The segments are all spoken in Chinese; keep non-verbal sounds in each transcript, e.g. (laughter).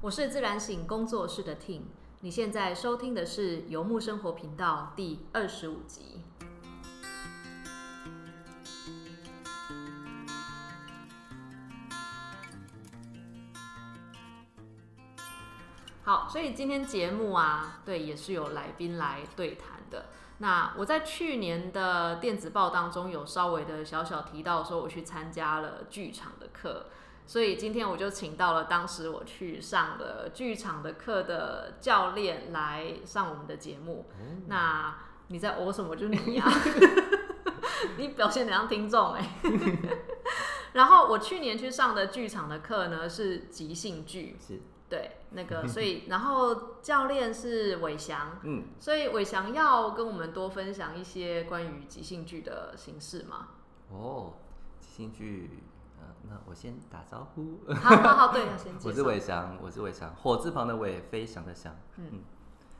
我是自然醒工作室的 tin 你现在收听的是游牧生活频道第二十五集。好，所以今天节目啊，对，也是有来宾来对谈的。那我在去年的电子报当中有稍微的小小提到说，我去参加了剧场的课，所以今天我就请到了当时我去上的剧场的课的教练来上我们的节目。那你在哦什么？就是你呀，(laughs) 你表现得像听众哎。(laughs) 然后我去年去上的剧场的课呢是即兴剧，是。对，那个，所以然后教练是伟翔，嗯，所以伟翔要跟我们多分享一些关于即兴剧的形式吗。哦，即兴剧，呃，那我先打招呼。好好好，对，先 (laughs) 我是伟翔，我是伟翔，火字旁的伟，飞翔的翔。嗯，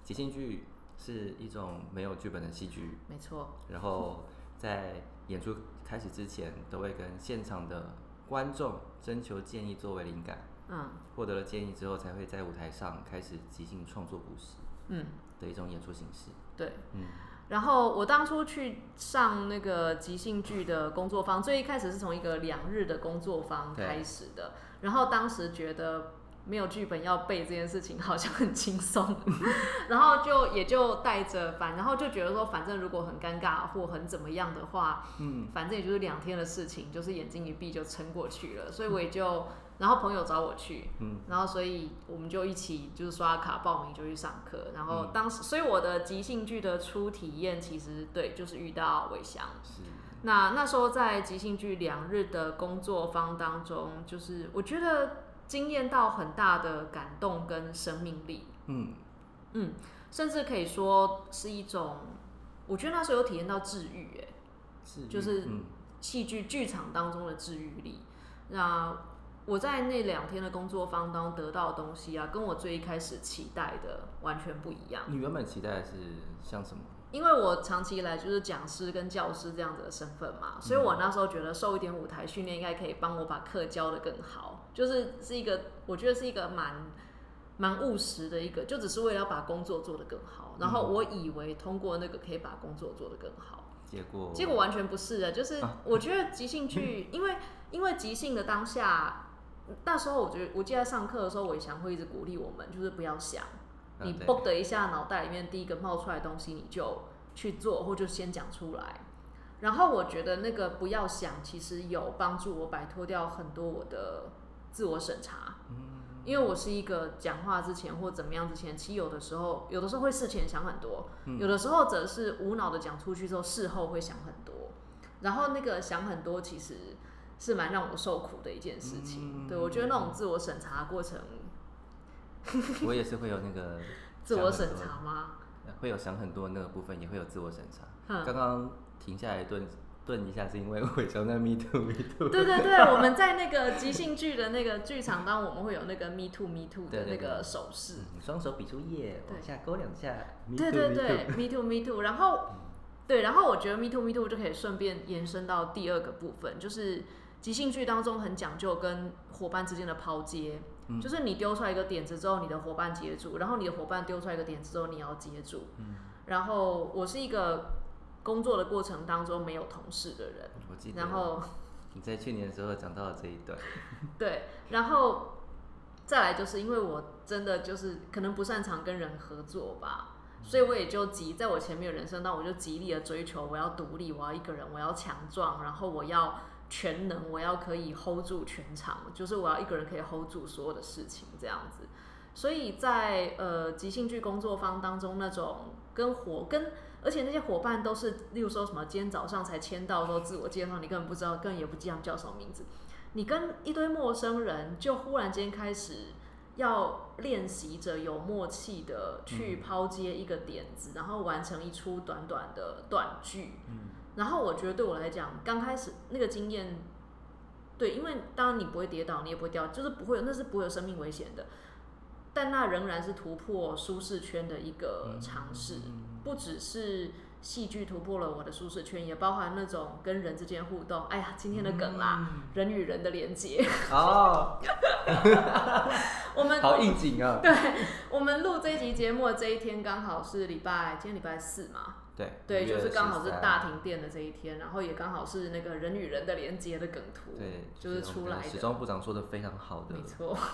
即兴剧是一种没有剧本的戏剧，没错。然后在演出开始之前，都会跟现场的观众征求建议作为灵感。嗯，获得了建议之后，才会在舞台上开始即兴创作故事，嗯，的一种演出形式。对，嗯。然后我当初去上那个即兴剧的工作坊，最一开始是从一个两日的工作坊开始的。然后当时觉得没有剧本要背这件事情好像很轻松，(laughs) 然后就也就带着反，然后就觉得说，反正如果很尴尬或很怎么样的话，嗯，反正也就是两天的事情，就是眼睛一闭就撑过去了。所以我也就。然后朋友找我去，嗯，然后所以我们就一起就是刷卡报名就去上课，然后当时所以我的即兴剧的初体验其实对就是遇到伟翔，是，那那时候在即兴剧两日的工作坊当中，就是我觉得惊艳到很大的感动跟生命力，嗯。嗯，甚至可以说是一种，我觉得那时候有体验到治愈，哎，是，就是戏剧剧场当中的治愈力，那。我在那两天的工作坊当中得到的东西啊，跟我最一开始期待的完全不一样。你原本期待的是像什么？因为我长期以来就是讲师跟教师这样子的身份嘛，所以我那时候觉得受一点舞台训练应该可以帮我把课教的更好。就是是一个，我觉得是一个蛮蛮务实的一个，就只是为了要把工作做得更好。然后我以为通过那个可以把工作做得更好，结果结果完全不是的。就是我觉得即兴剧，(laughs) 因为因为即兴的当下。那时候我觉得，我记得上课的时候，伟翔会一直鼓励我们，就是不要想，你嘣的一下，脑袋里面第一个冒出来的东西，你就去做，或就先讲出来。然后我觉得那个不要想，其实有帮助我摆脱掉很多我的自我审查。嗯，因为我是一个讲话之前或怎么样之前，其实有的时候，有的时候会事前想很多，有的时候则是无脑的讲出去之后，事后会想很多。然后那个想很多，其实。是蛮让我受苦的一件事情，对我觉得那种自我审查过程，(laughs) 我也是会有那个 (laughs) 自我审查吗？会有想很多那个部分，也会有自我审查。刚刚停下来顿顿一下，是因为我从那 me too me too。对对对，我们在那个 (laughs) 即兴剧的那个剧场当，我们会有那个 me too me too 的那个手势，双手比出耶，往下勾两下。对对对，me too me too，然后对，然后我觉得 me too me too 就可以顺便延伸到第二个部分，就是。即兴剧当中很讲究跟伙伴之间的抛接，就是你丢出来一个点子之后，你的伙伴接住，然后你的伙伴丢出来一个点子之后，你要接住。然后我是一个工作的过程当中没有同事的人，我记得。然后你在去年的时候讲到了这一段。(laughs) 对，然后再来就是因为我真的就是可能不擅长跟人合作吧，所以我也就极在我前面的人生当中，我就极力的追求我要独立，我要一个人，我要强壮，然后我要。全能，我要可以 hold 住全场，就是我要一个人可以 hold 住所有的事情这样子。所以在呃即兴剧工作坊当中，那种跟伙跟，而且那些伙伴都是，例如说什么今天早上才签到说自我介绍，你根本不知道，根本也不记得叫什么名字。你跟一堆陌生人，就忽然间开始要练习着有默契的去抛接一个点子，然后完成一出短短的短剧。然后我觉得对我来讲，刚开始那个经验，对，因为当然你不会跌倒，你也不会掉，就是不会有，那是不会有生命危险的。但那仍然是突破舒适圈的一个尝试，不只是戏剧突破了我的舒适圈，也包含那种跟人之间互动。哎呀，今天的梗啦，人与人的连接。(laughs) 哦，(laughs) 我们好应景啊！对，我们录这集节目的这一天刚好是礼拜，今天礼拜四嘛。对，对，就是刚好是大停电的这一天，然后也刚好是那个人与人的连接的梗图，对，就是出来的。时装部长说的非常好的，没错。(laughs)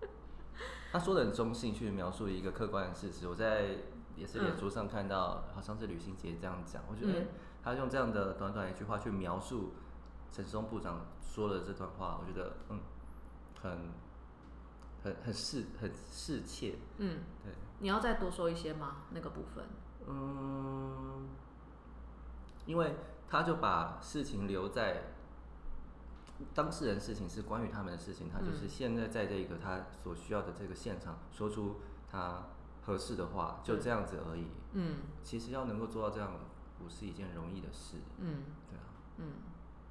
(laughs) 他说的很中性，去描述一个客观的事实。我在也是脸书上看到，好像是旅行节这样讲，我觉得他用这样的短短一句话去描述陈时中部长说的这段话，我觉得嗯，很很很适很适切。嗯，对。你要再多说一些吗？那个部分？嗯，因为他就把事情留在当事人，事情是关于他们的事情，他就是现在在这个他所需要的这个现场说出他合适的话，就这样子而已。嗯，其实要能够做到这样，不是一件容易的事。嗯，对啊。嗯，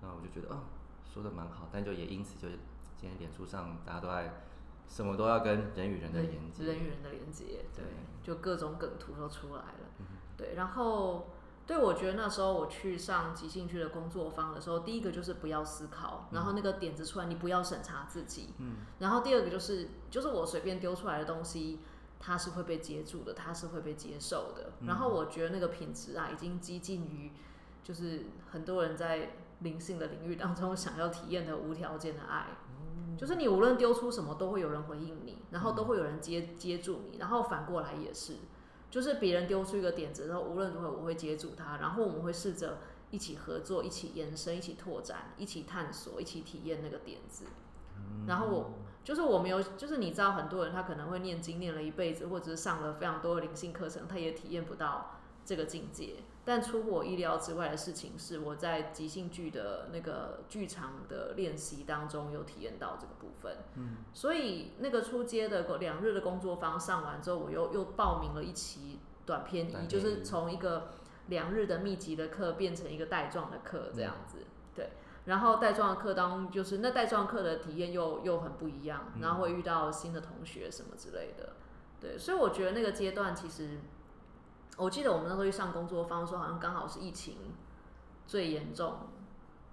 那我就觉得，哦，说的蛮好，但就也因此就今天脸书上大家都在。什么都要跟人与人的连接，人与人的连接，对，就各种梗图都出来了，对。然后，对我觉得那时候我去上即兴剧的工作坊的时候，第一个就是不要思考，然后那个点子出来，你不要审查自己，嗯。然后第二个就是，就是我随便丢出来的东西，它是会被接住的，它是会被接受的。然后我觉得那个品质啊，已经接近于，就是很多人在灵性的领域当中 (laughs) 想要体验的无条件的爱。就是你无论丢出什么，都会有人回应你，然后都会有人接接住你，然后反过来也是，就是别人丢出一个点子，然后无论如何我会接住它，然后我们会试着一起合作，一起延伸，一起拓展，一起探索，一起体验那个点子。然后我就是我没有，就是你知道很多人他可能会念经念了一辈子，或者是上了非常多的灵性课程，他也体验不到这个境界。但出乎我意料之外的事情是，我在即兴剧的那个剧场的练习当中有体验到这个部分。嗯，所以那个出街的两日的工作坊上完之后，我又又报名了一期短篇一，就是从一个两日的密集的课变成一个带状的课这样子。对，然后带状的课当中就是那带状课的体验又又很不一样，然后会遇到新的同学什么之类的。对，所以我觉得那个阶段其实。我记得我们那时候去上工作坊，说好像刚好是疫情最严重。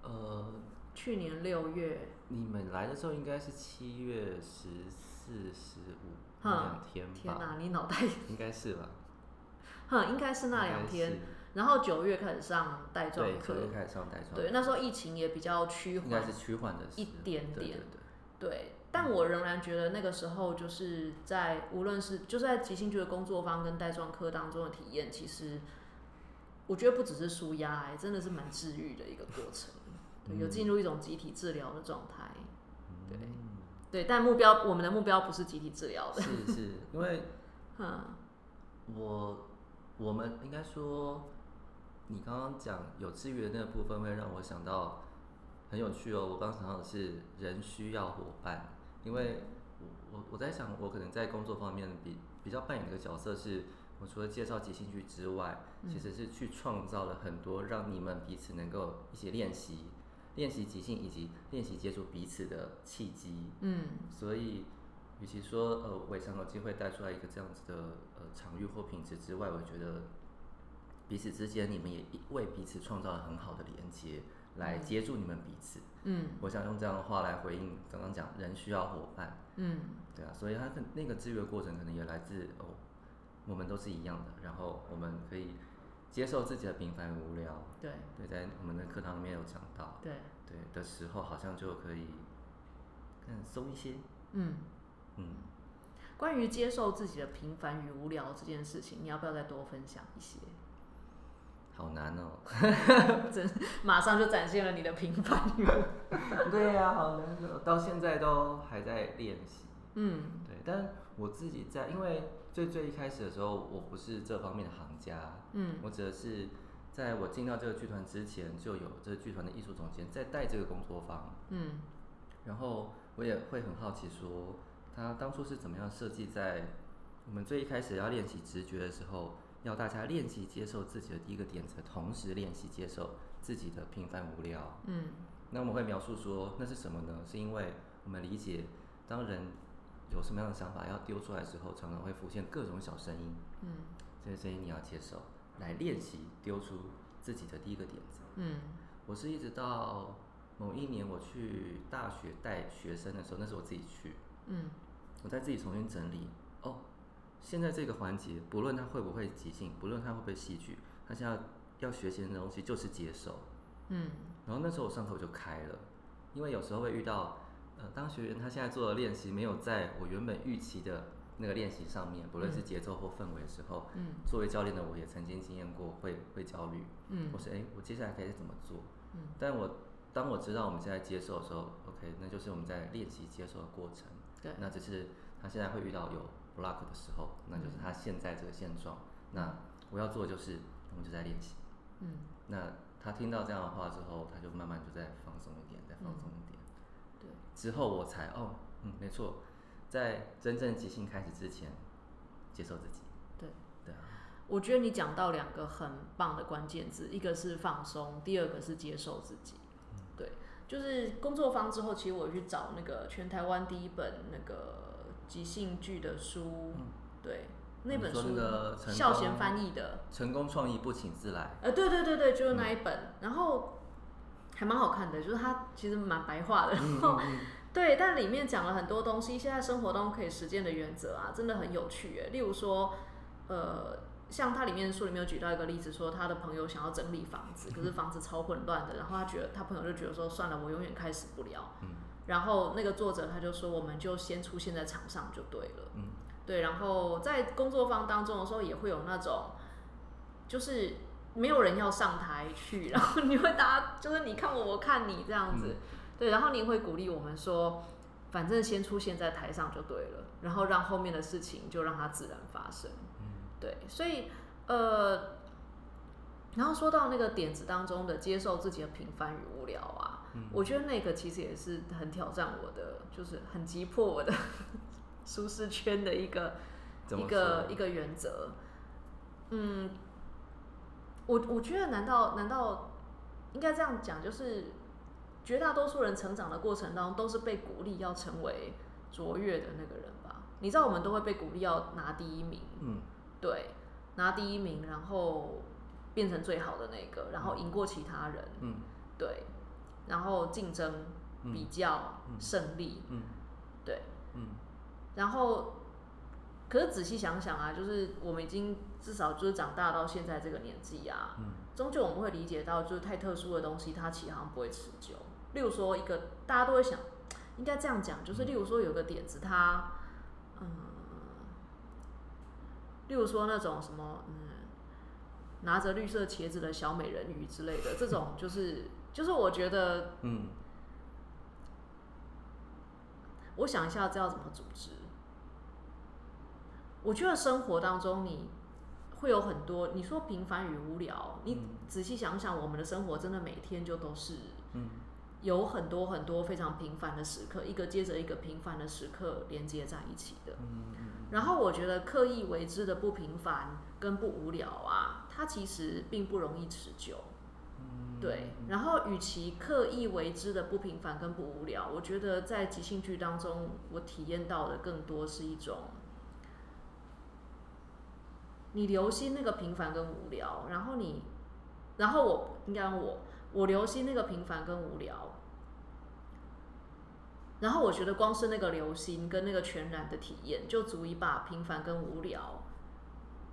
呃，去年六月，你们来的时候应该是七月十四、十五两天吧？天哪，你脑袋 (laughs) 应该是吧？(laughs) 哼，应该是那两天。然后九月开始上带状课，九月开始上带状。对，那时候疫情也比较趋缓，应该是趋缓的一点点。对。但我仍然觉得那个时候就是在无论是就是在即兴剧的工作坊跟带状科当中的体验，其实我觉得不只是舒压，哎，真的是蛮治愈的一个过程，有进入一种集体治疗的状态。对，对，但目标我们的目标不是集体治疗的，是是，因为，(laughs) 嗯，我我们应该说，你刚刚讲有治愈的那个部分，会让我想到很有趣哦。我刚想到的是人需要伙伴。因为我我我在想，我可能在工作方面比比较扮演的角色是，我除了介绍即兴剧之外，其实是去创造了很多让你们彼此能够一起练习、练习即兴以及练习接触彼此的契机。嗯，所以与其说呃，我也想有机会带出来一个这样子的呃场域或品质之外，我觉得彼此之间你们也为彼此创造了很好的连接。来接住你们彼此，嗯，我想用这样的话来回应刚刚讲人需要伙伴，嗯，对啊，所以他的那个治愈的过程可能也来自哦，我们都是一样的，然后我们可以接受自己的平凡无聊，对，对，在我们的课堂里面有讲到，对，对的时候好像就可以更松一些，嗯。嗯，关于接受自己的平凡与无聊这件事情，你要不要再多分享一些？好难哦，(laughs) 真马上就展现了你的平凡。(laughs) 对呀，好难哦，到现在都还在练习。嗯，对，但我自己在，因为最最一开始的时候，我不是这方面的行家。嗯，我指的是在我进到这个剧团之前，就有这个剧团的艺术总监在带这个工作坊。嗯，然后我也会很好奇，说他当初是怎么样设计在我们最一开始要练习直觉的时候。要大家练习接受自己的第一个点子，同时练习接受自己的平凡无聊。嗯，那我们会描述说那是什么呢？是因为我们理解，当人有什么样的想法要丢出来的时候，常常会浮现各种小声音。嗯，这些声音你要接受，来练习丢出自己的第一个点子。嗯，我是一直到某一年我去大学带学生的时候，那是我自己去，嗯，我在自己重新整理。哦，现在这个环节，不论他会不会即兴，不论他会不会戏剧，他现在要学习的东西就是接受，嗯。然后那时候我上课我就开了，因为有时候会遇到，呃，当学员他现在做的练习没有在我原本预期的那个练习上面，不论是节奏或氛围的时候，嗯，作为教练的我也曾经经验过会会焦虑，嗯，我说哎，我接下来该怎么做？嗯，但我。当我知道我们现在接受的时候，OK，那就是我们在练习接受的过程。对，那只是他现在会遇到有 block 的时候，那就是他现在这个现状。那我要做的就是，我们就在练习。嗯。那他听到这样的话之后，他就慢慢就在放松一点，再放松一点。对。之后我才哦，嗯，没错，在真正即兴开始之前，接受自己。对。对啊。我觉得你讲到两个很棒的关键字，一个是放松，第二个是接受自己。对就是工作坊之后，其实我去找那个全台湾第一本那个即兴剧的书，对，那本书孝贤翻译的《成功创意不请自来》。呃，对对对对，就是那一本，然后还蛮好看的，就是它其实蛮白话的，然后对，但里面讲了很多东西，现在生活中可以实践的原则啊，真的很有趣诶。例如说，呃。像他里面书里面有举到一个例子，说他的朋友想要整理房子，可是房子超混乱的，然后他觉得他朋友就觉得说算了，我永远开始不了。嗯。然后那个作者他就说，我们就先出现在场上就对了。嗯。对，然后在工作坊当中的时候也会有那种，就是没有人要上台去，(laughs) 然后你会大家就是你看我我看你这样子，对，然后你会鼓励我们说，反正先出现在台上就对了，然后让后面的事情就让它自然发生。嗯对，所以呃，然后说到那个点子当中的接受自己的平凡与无聊啊，我觉得那个其实也是很挑战我的，就是很急迫我的 (laughs) 舒适圈的一个一个一个原则。嗯，我我觉得难道难道应该这样讲，就是绝大多数人成长的过程当中都是被鼓励要成为卓越的那个人吧？你知道我们都会被鼓励要拿第一名，嗯。对，拿第一名，然后变成最好的那个，然后赢过其他人。嗯，对，然后竞争、比较、胜利。嗯，对，嗯，然后，可是仔细想想啊，就是我们已经至少就是长大到现在这个年纪啊，嗯，终究我们会理解到，就是太特殊的东西，它其实好像不会持久。例如说，一个大家都会想，应该这样讲，就是例如说有个点子，它，嗯。例如说那种什么，嗯，拿着绿色茄子的小美人鱼之类的，这种就是就是我觉得，嗯，我想一下这要怎么组织。我觉得生活当中你会有很多，你说平凡与无聊，你仔细想想，我们的生活真的每天就都是，嗯，有很多很多非常平凡的时刻，一个接着一个平凡的时刻连接在一起的，嗯。然后我觉得刻意为之的不平凡跟不无聊啊，它其实并不容易持久。对。然后与其刻意为之的不平凡跟不无聊，我觉得在即兴剧当中，我体验到的更多是一种，你留心那个平凡跟无聊，然后你，然后我应该我我留心那个平凡跟无聊。然后我觉得光是那个流星跟那个全然的体验，就足以把平凡跟无聊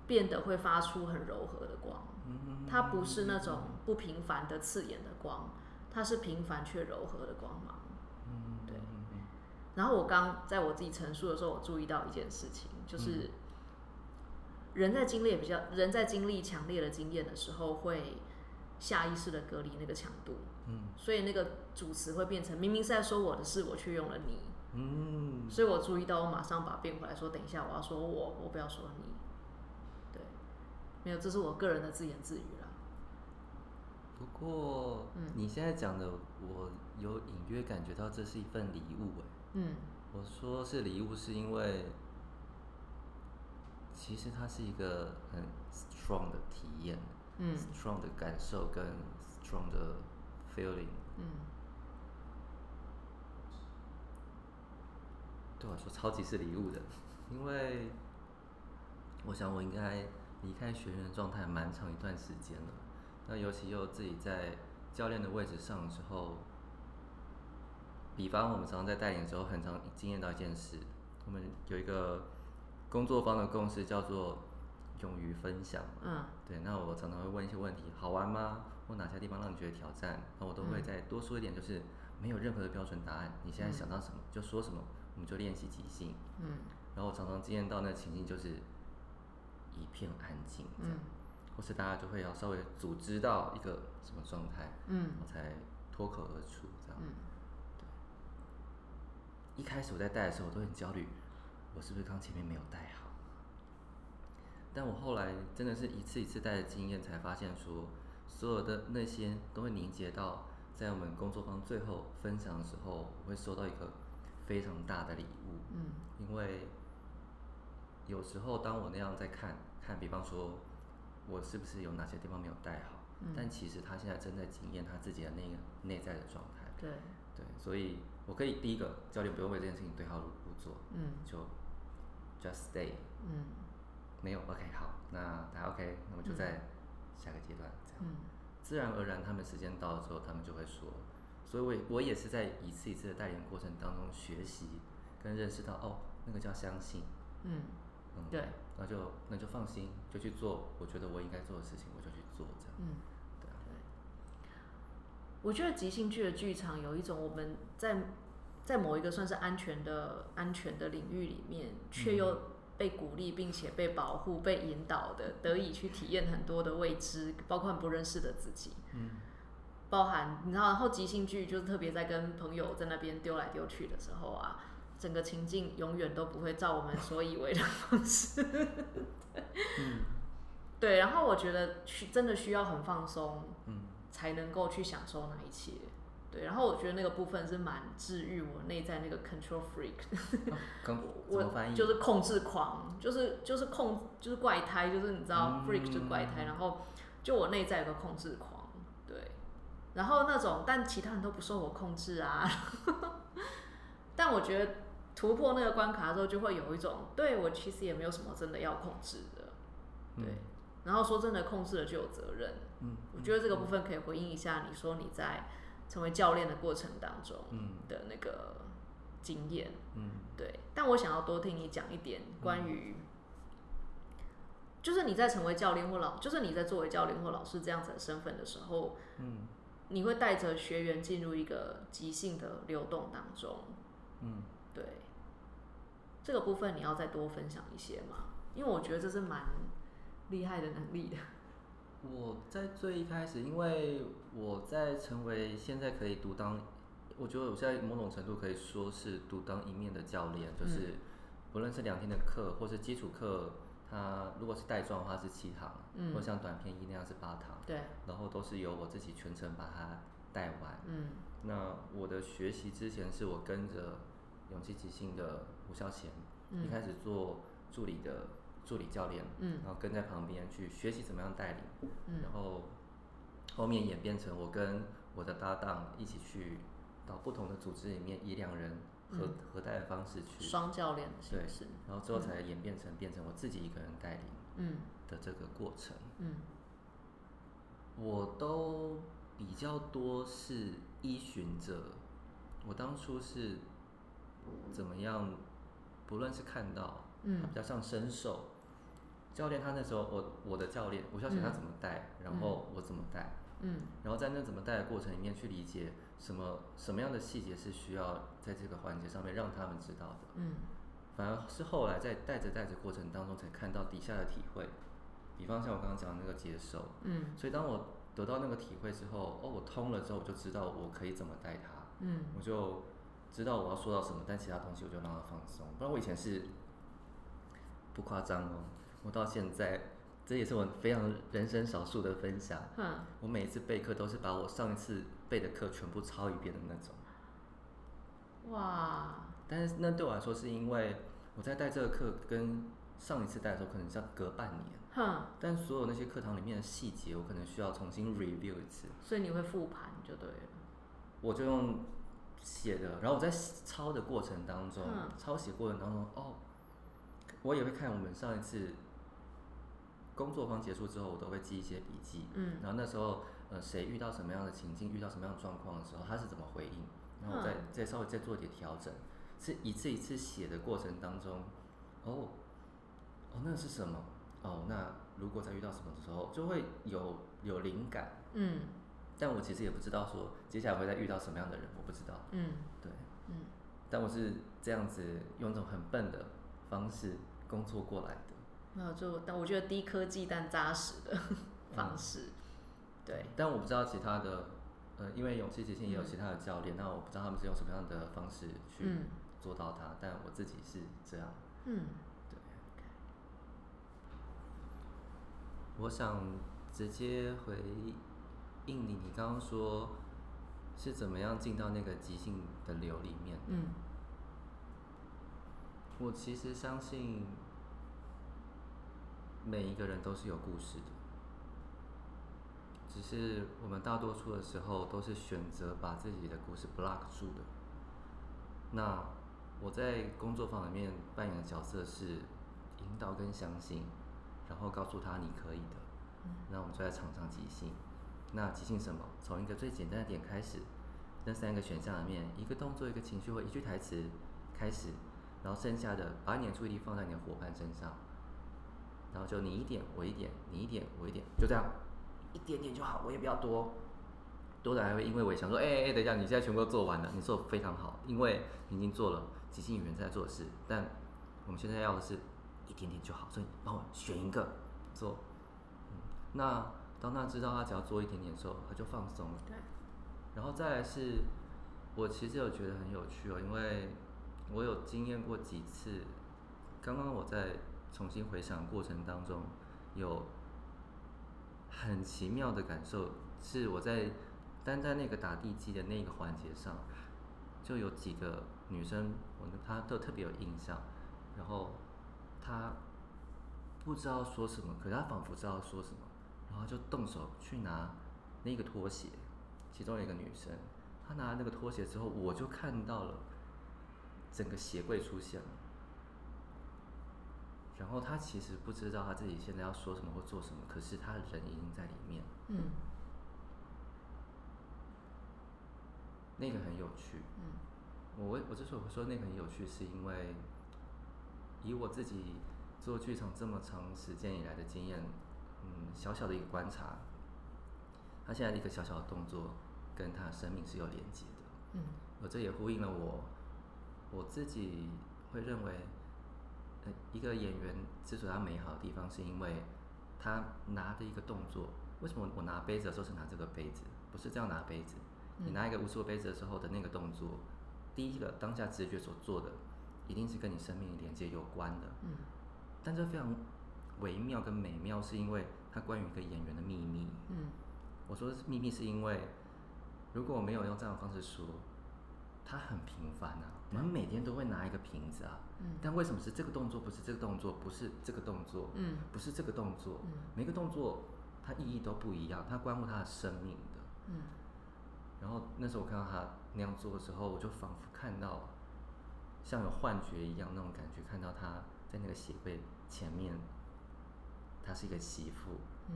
变得会发出很柔和的光。它不是那种不平凡的刺眼的光，它是平凡却柔和的光芒。对。然后我刚在我自己陈述的时候，我注意到一件事情，就是人在经历比较人在经历强烈的经验的时候会。下意识的隔离那个强度，嗯，所以那个主词会变成明明是在说我的事，我却用了你，嗯，所以我注意到，我马上把变回来说，等一下我要说我，我不要说你，对，没有，这是我个人的自言自语啦。不过，嗯，你现在讲的，我有隐约感觉到这是一份礼物，哎，嗯，我说是礼物，是因为其实它是一个很 strong 的体验。嗯，strong 的感受跟 strong 的 feeling，嗯，对我来说超级是礼物的，因为我想我应该离开学员的状态蛮长一段时间了，那尤其又自己在教练的位置上的时候，比方我们常常在带领的时候，很常经验到一件事，我们有一个工作方的共识叫做勇于分享。嗯，对。那我常常会问一些问题，好玩吗？或哪些地方让你觉得挑战？那我都会再多说一点，就是没有任何的标准答案。你现在想到什么就说什么，我们就练习即兴。嗯。然后我常常经验到那情境就是一片安静，这样，或是大家就会要稍微组织到一个什么状态，嗯，我才脱口而出，这样。对一开始我在带的时候，我都很焦虑，我是不是刚前面没有带好？但我后来真的是一次一次带的经验，才发现说，所有的那些都会凝结到在我们工作坊最后分享的时候，我会收到一个非常大的礼物。嗯，因为有时候当我那样在看看，比方说我是不是有哪些地方没有带好，但其实他现在正在检验他自己的那个内在的状态。对，对，所以。我可以第一个教练不用为这件事情对号入座，嗯，就 just stay，嗯，没有 OK 好，那大家 OK，那么就在下个阶段这样，嗯，自然而然他们时间到了之后，他们就会说，所以我我也是在一次一次的带领过程当中学习跟认识到，哦，那个叫相信，嗯，嗯，对，那就那就放心，就去做我觉得我应该做的事情，我就去做这样，嗯。对啊。对我觉得即兴剧的剧场有一种我们在在某一个算是安全的安全的领域里面，却又被鼓励并且被保护、被引导的，得以去体验很多的未知，包括不认识的自己。嗯，包含你知道，然后即兴剧就是特别在跟朋友在那边丢来丢去的时候啊，整个情境永远都不会照我们所以为的方式。嗯，对。然后我觉得需真的需要很放松。嗯。才能够去享受那一切，对。然后我觉得那个部分是蛮治愈我内在那个 control freak，(laughs) 我就是控制狂，就是就是控就是怪胎，就是你知道 freak 就是怪胎。然后就我内在有个控制狂，对。然后那种但其他人都不受我控制啊，(laughs) 但我觉得突破那个关卡的时候，就会有一种对我其实也没有什么真的要控制的，对。然后说真的，控制了就有责任。嗯，我觉得这个部分可以回应一下你说你在成为教练的过程当中的那个经验。嗯，对。但我想要多听你讲一点关于，就是你在成为教练或老，就是你在作为教练或老师这样子的身份的时候，嗯，你会带着学员进入一个即兴的流动当中。嗯，对。这个部分你要再多分享一些吗？因为我觉得这是蛮。厉害的能力的。我在最一开始，因为我在成为现在可以独当，我觉得我现在某种程度可以说是独当一面的教练，就是不论是两天的课，或是基础课，它如果是带状的话是七堂，嗯，或像短片一那样是八堂，对，然后都是由我自己全程把它带完，嗯，那我的学习之前是我跟着勇气即兴的吴孝贤，一开始做助理的。助理教练，嗯，然后跟在旁边去学习怎么样带领，嗯，然后后面演变成我跟我的搭档一起去到不同的组织里面，以两人合合带的方式去双教练的形式，然后最后才演变成变成我自己一个人带领，嗯。的这个过程，嗯，我都比较多是依循着我当初是怎么样，不论是看到，嗯，比较像伸手。教练他那时候，我我的教练，我要学他怎么带，然后我怎么带，嗯，然后在那怎么带的过程里面去理解什么什么样的细节是需要在这个环节上面让他们知道的，嗯，反而是后来在带着带着过程当中才看到底下的体会，比方像我刚刚讲的那个接受，嗯，所以当我得到那个体会之后，哦，我通了之后，我就知道我可以怎么带他，嗯，我就知道我要说到什么，但其他东西我就让他放松，不然我以前是不夸张哦。我到现在，这也是我非常人生少数的分享。嗯，我每一次备课都是把我上一次备的课全部抄一遍的那种。哇！但是那对我来说，是因为我在带这个课跟上一次带的时候，可能像隔半年。哼。但所有那些课堂里面的细节，我可能需要重新 review 一次。所以你会复盘就对了。我就用写的，然后我在抄的过程当中，抄写过程当中，哦，我也会看我们上一次。工作坊结束之后，我都会记一些笔记。嗯，然后那时候，呃，谁遇到什么样的情境，遇到什么样的状况的时候，他是怎么回应？然后再再稍微再做一点调整，是一次一次写的过程当中，哦，哦，那是什么？哦，那如果在遇到什么的时候，就会有有灵感。嗯，但我其实也不知道说接下来会再遇到什么样的人，我不知道。嗯，对，嗯，但我是这样子用一种很笨的方式工作过来的。那就但我觉得低科技但扎实的方式，对。但我不知道其他的，呃，因为勇气即兴也有其他的教练，那我不知道他们是用什么样的方式去做到它，但我自己是这样。嗯。对我想直接回应你，你刚刚说是怎么样进到那个即兴的流里面？嗯，我其实相信每一个人都是有故事的，只是我们大多数的时候都是选择把自己的故事 block 住的。那我在工作坊里面扮演的角色是引导跟相信。然后告诉他你可以的，那我们就在场上即兴。那即兴什么？从一个最简单的点开始，那三个选项里面，一个动作、一个情绪或一句台词开始，然后剩下的把你的注意力放在你的伙伴身上，然后就你一点我一点，你一点我一点，就这样，一点点就好，我也不要多，多的还会因为我想说，哎哎，等一下，你现在全部都做完了，你做的非常好，因为你已经做了即兴演员在做的事，但我们现在要的是。一点点就好，所以帮我选一个做。嗯，那当他知道他只要做一点点的时候，他就放松了。对。然后再来是，我其实有觉得很有趣哦，因为我有经验过几次。刚刚我在重新回想过程当中，有很奇妙的感受，是我在单在那个打地基的那个环节上，就有几个女生，我她都特别有印象，然后。她不知道说什么，可是他仿佛知道说什么，然后就动手去拿那个拖鞋。其中有一个女生，她拿那个拖鞋之后，我就看到了整个鞋柜出现了。然后她其实不知道她自己现在要说什么或做什么，可是她人已经在里面。嗯。那个很有趣。嗯。我我之所以会说那个很有趣，是因为。以我自己做剧场这么长时间以来的经验，嗯，小小的一个观察，他现在的一个小小的动作，跟他的生命是有连接的。嗯，而这也呼应了我，我自己会认为，呃，一个演员之所以他美好的地方，是因为他拿的一个动作。为什么我拿杯子的时候是拿这个杯子，不是这样拿杯子？你拿一个无数个杯子的时候的那个动作，第一个当下直觉所做的。一定是跟你生命连接有关的，嗯，但这非常微妙跟美妙，是因为它关于一个演员的秘密，嗯，我说秘密是因为如果我没有用这样的方式说，它很平凡啊，我们每天都会拿一个瓶子啊，嗯，但为什么是这个动作，不是这个动作，不是这个动作，嗯，不是这个动作，嗯，每个动作它意义都不一样，它关乎他的生命的，嗯，然后那时候我看到他那样做的时候，我就仿佛看到。像有幻觉一样那种感觉，看到他在那个鞋柜前面，她是一个媳妇，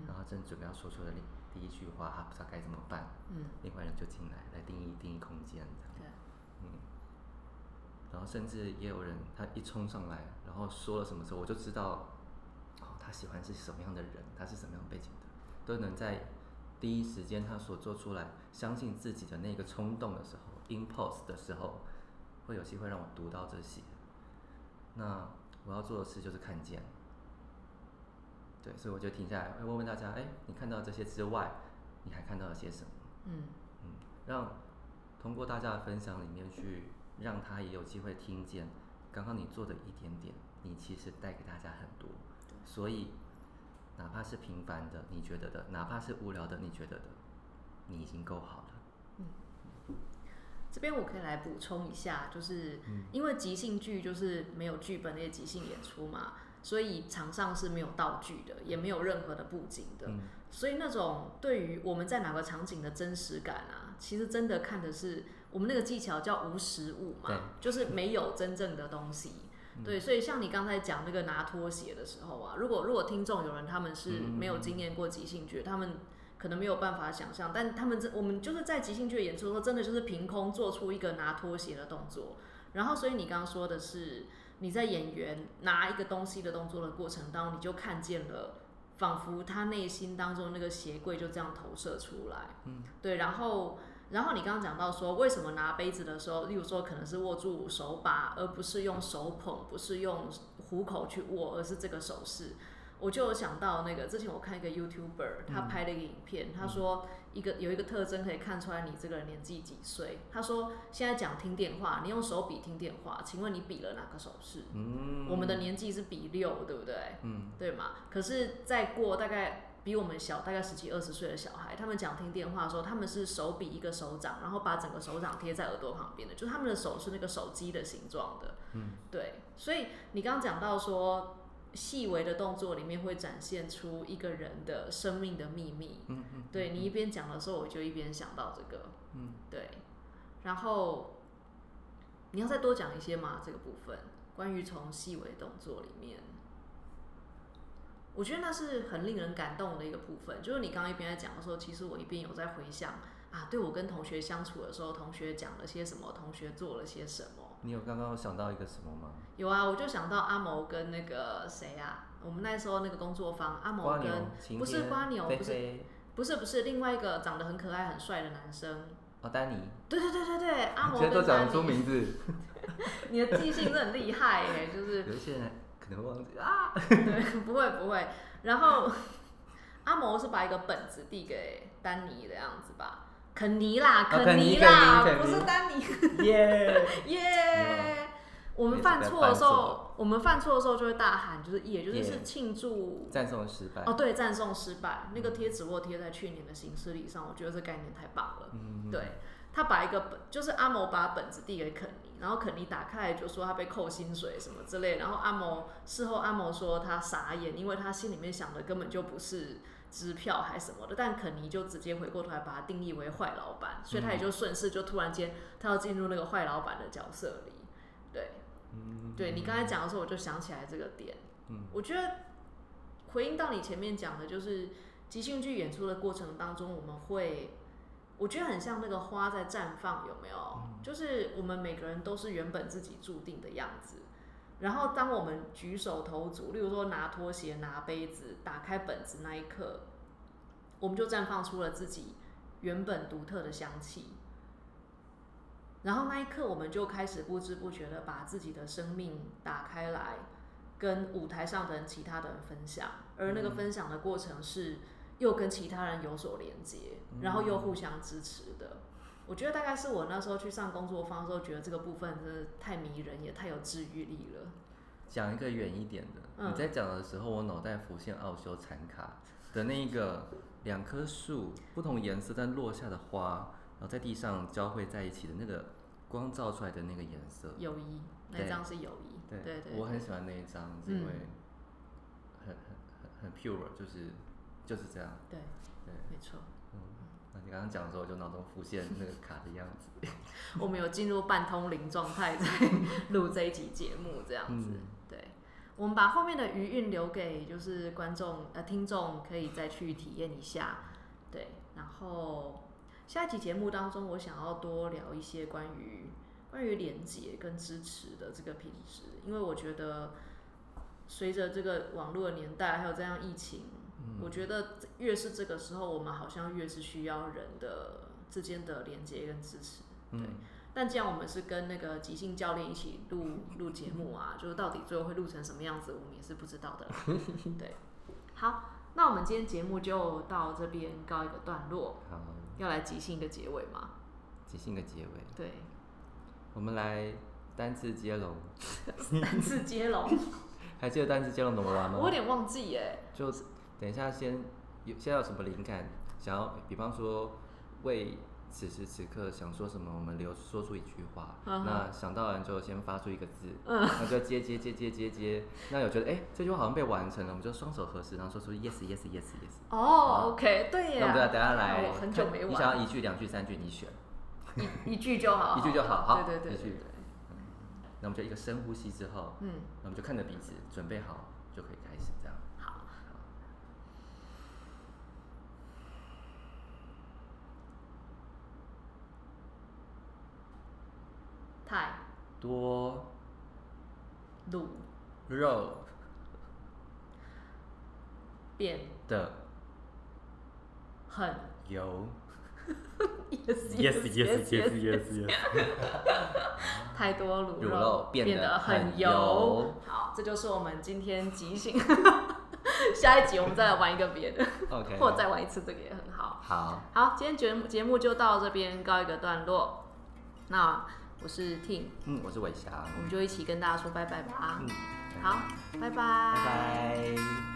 然后正准备要说出的第一句话，她不知道该怎么办。嗯，另外人就进来来定义定义空间对，嗯，然后甚至也有人他一冲上来，然后说了什么时候，我就知道，哦，他喜欢是什么样的人，他是什么样背景的，都能在第一时间他所做出来，相信自己的那个冲动的时候，impulse 的时候。会有机会让我读到这些，那我要做的事就是看见，对，所以我就停下来，会问问大家，哎，你看到这些之外，你还看到了些什么？嗯嗯，让通过大家的分享里面去，让他也有机会听见，刚刚你做的一点点，你其实带给大家很多，所以哪怕是平凡的，你觉得的，哪怕是无聊的，你觉得的，你已经够好了。嗯这边我可以来补充一下，就是因为即兴剧就是没有剧本那些即兴演出嘛，所以场上是没有道具的，也没有任何的布景的，所以那种对于我们在哪个场景的真实感啊，其实真的看的是我们那个技巧叫无实物嘛，就是没有真正的东西。对，所以像你刚才讲那个拿拖鞋的时候啊，如果如果听众有人他们是没有经验过即兴剧，他们。可能没有办法想象，但他们这我们就是在即兴剧演出的时候，真的就是凭空做出一个拿拖鞋的动作。然后，所以你刚刚说的是你在演员拿一个东西的动作的过程当中，你就看见了，仿佛他内心当中那个鞋柜就这样投射出来。嗯，对。然后，然后你刚刚讲到说，为什么拿杯子的时候，例如说可能是握住手把，而不是用手捧，不是用虎口去握，而是这个手势。我就有想到那个之前我看一个 YouTuber，他拍了一个影片，他说一个有一个特征可以看出来你这个人年纪几岁。他说现在讲听电话，你用手比听电话，请问你比了哪个手势？嗯，我们的年纪是比六，对不对？嗯，对嘛？可是再过大概比我们小大概十几二十岁的小孩，他们讲听电话的时候，他们是手比一个手掌，然后把整个手掌贴在耳朵旁边的，就是他们的手是那个手机的形状的。嗯，对。所以你刚刚讲到说。细微的动作里面会展现出一个人的生命的秘密。嗯嗯，对你一边讲的时候，我就一边想到这个。嗯，对。然后你要再多讲一些吗？这个部分关于从细微动作里面，我觉得那是很令人感动的一个部分。就是你刚刚一边在讲的时候，其实我一边有在回想啊，对我跟同学相处的时候，同学讲了些什么，同学做了些什么。你有刚刚想到一个什么吗？有啊，我就想到阿谋跟那个谁啊，我们那时候那个工作坊，阿谋跟不是瓜牛，不是不是不是另外一个长得很可爱很帅的男生哦，丹尼。对对对对对，(laughs) 阿谋。现在都讲出名字。(laughs) 你的记性是很厉害哎，(laughs) 就是有些人可能忘记啊。对，不会不会。然后阿谋是把一个本子递给丹尼的样子吧。肯尼啦，肯尼啦，不是丹尼。耶耶！(laughs) 我们犯错的时候，我们犯错的时候就会大喊，就是耶，就是是庆祝赞颂失败。哦，对，赞颂失败。那个贴纸我贴在去年的行事历上，我觉得这概念太棒了。嗯对他把一个本，就是阿某把本子递给肯尼，然后肯尼打开就说他被扣薪水什么之类，然后阿某事后阿某说他傻眼，因为他心里面想的根本就不是。支票还是什么的，但肯尼就直接回过头来把它定义为坏老板，所以他也就顺势就突然间他要进入那个坏老板的角色里。对，嗯对你刚才讲的时候，我就想起来这个点。嗯，我觉得回应到你前面讲的，就是即兴剧演出的过程当中，我们会，我觉得很像那个花在绽放，有没有？就是我们每个人都是原本自己注定的样子。然后，当我们举手投足，例如说拿拖鞋、拿杯子、打开本子那一刻，我们就绽放出了自己原本独特的香气。然后那一刻，我们就开始不知不觉的把自己的生命打开来，跟舞台上的人其他的人分享。而那个分享的过程是又跟其他人有所连接，然后又互相支持的。我觉得大概是我那时候去上工作坊的时候，觉得这个部分真的太迷人，也太有治愈力了。讲一个远一点的，你在讲的时候，我脑袋浮现奥修残卡的那个两棵树不同颜色但落下的花，然后在地上交汇在一起的那个光照出来的那个颜色。友谊，那张是友谊。对对对，我很喜欢那一张，因为很很很很 pure，就是就是这样。对对，没错。那你刚刚讲的时候，我就脑中浮现那个卡的样子。(laughs) 我们有进入半通灵状态，在 (laughs) 录这一集节目，这样子。对，我们把后面的余韵留给就是观众呃听众，可以再去体验一下。对，然后下一集节目当中，我想要多聊一些关于关于连接跟支持的这个品质，因为我觉得随着这个网络的年代，还有这样疫情。我觉得越是这个时候，我们好像越是需要人的之间的连接跟支持。对，但既然我们是跟那个即兴教练一起录 (laughs) 录节目啊，就是到底最后会录成什么样子，我们也是不知道的。(laughs) 对，好，那我们今天节目就到这边告一个段落。好，要来即兴一个结尾吗？即兴的结尾。对，我们来单次接龙。(laughs) 单次接龙。还记得单次接龙怎么玩吗？我有点忘记耶。就。等一下，先有现在有什么灵感？想要，比方说为此时此刻想说什么，我们留说出一句话。那想到完之后，先发出一个字，那就接接接接接接。那有觉得哎，这句话好像被完成了，我们就双手合十，然后说出 yes yes yes yes。哦，OK，对呀。那我们等下来，很久没玩。你想要一句、两句、三句，你选。一一句就好。(laughs) 一句就好，好。对对对。一句。那我们就一个深呼吸之后，嗯，那我们就看着彼此，准备好就可以开始这样。多卤肉变得很油。(laughs) yes Yes, yes, yes, yes, yes. (laughs) 太多卤卤肉变得得很很油好，这就是我们今天即兴。(laughs) 下一集我们再来玩一个别的 OK，或者再玩一次这个也很好。好，好，今天节目节目就到这边告一个段落。那我是 Ting，嗯，我是伟翔，我们就一起跟大家说拜拜吧。嗯，好，拜拜，拜拜。